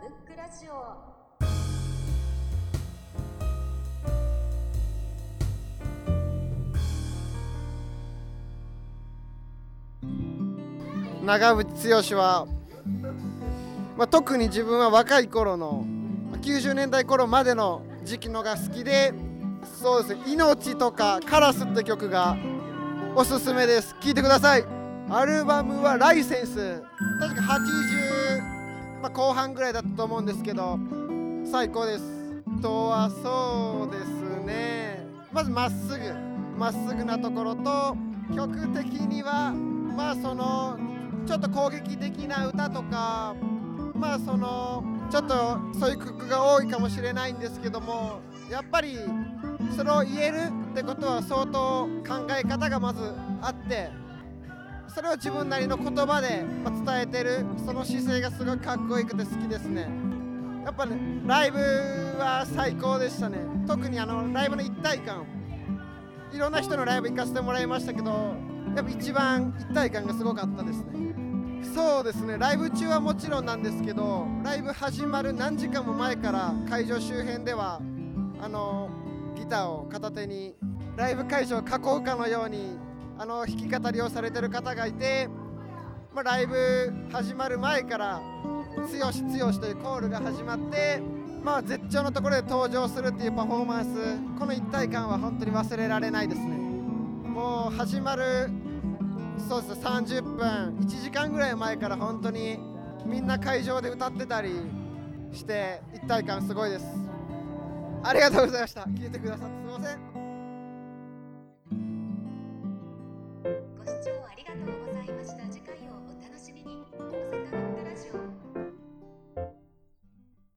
ブックラジオ長渕剛は、まあ、特に自分は若い頃の90年代頃までの時期のが好きでそうですね「命」とか「カラス」って曲がおすすめです。聴いてください。アルバムは「ライセンス」確か80、まあ、後半ぐらいだったと思うんですけど最高です。とはそうですね。まずまっすぐ。まっすぐなところと曲的にはまあそのちょっと攻撃的な歌とかまあそのちょっとそういう曲が多いかもしれないんですけどもやっぱりそれを言えるってことは相当考え方がまずあってそれを自分なりの言葉で伝えてる。その姿勢がすごいかっこよくて好きですね。やっぱねライブは最高でしたね。特にあのライブの一体感。いろんな人のライブ行かせてもらいましたけどやっぱ一番一体感がすごかったですね。そうですね。ライブ中はもちろんなんですけどライブ始まる何時間も前から会場周辺ではあのギターを片手にライブ会場を囲うかのようにあの弾き語りをされてる方がいて、まあ、ライブ始まる前から「つよしつよし」というコールが始まって、まあ、絶頂のところで登場するっていうパフォーマンスこの一体感は本当に忘れられないですね。もう始まるそうです30分1時間ぐらい前から本当にみんな会場で歌ってたりして一体感すごいです。ありがとうございました。聞いてくださってすいません。